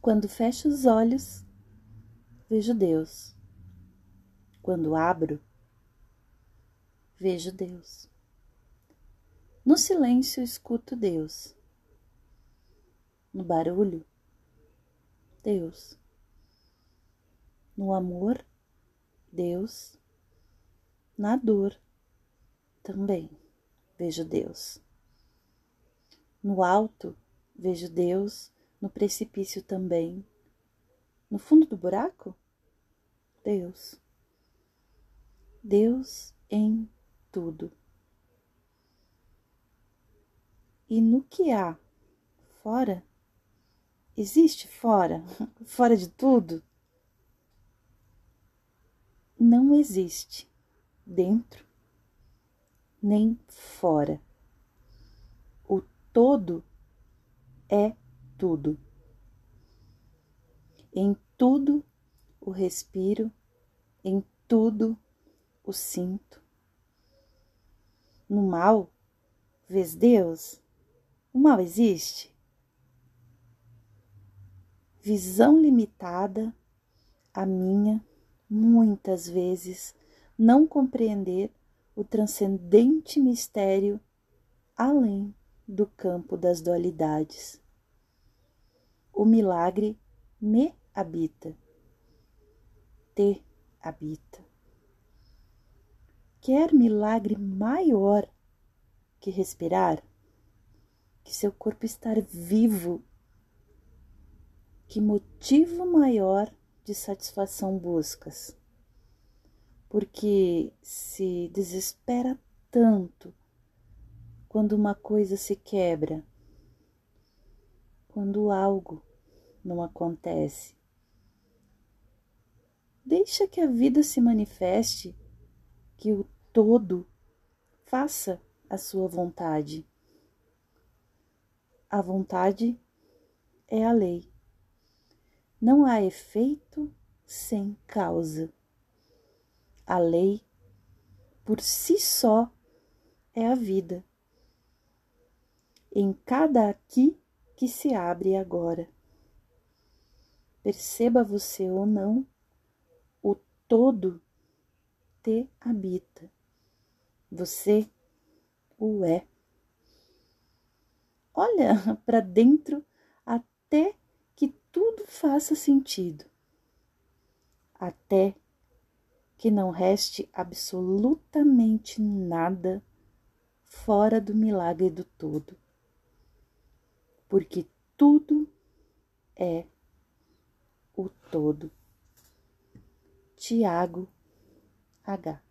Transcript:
Quando fecho os olhos, vejo Deus. Quando abro, vejo Deus. No silêncio, escuto Deus. No barulho, Deus. No amor, Deus. Na dor, também vejo Deus. No alto, vejo Deus. No precipício também. No fundo do buraco, Deus. Deus em tudo. E no que há fora, existe fora, fora de tudo, não existe dentro nem fora. O todo é tudo. Em tudo o respiro, em tudo o sinto. No mal, vês Deus? O mal existe? Visão limitada, a minha, muitas vezes, não compreender o transcendente mistério além do campo das dualidades. O milagre me habita, te habita. Quer milagre maior que respirar? Que seu corpo estar vivo? Que motivo maior de satisfação buscas? Porque se desespera tanto quando uma coisa se quebra, quando algo não acontece. Deixa que a vida se manifeste, que o todo faça a sua vontade. A vontade é a lei. Não há efeito sem causa. A lei, por si só, é a vida. Em cada aqui que se abre agora. Perceba você ou não, o todo te habita. Você o é. Olha para dentro até que tudo faça sentido. Até que não reste absolutamente nada fora do milagre do todo. Porque tudo é o todo. Tiago H.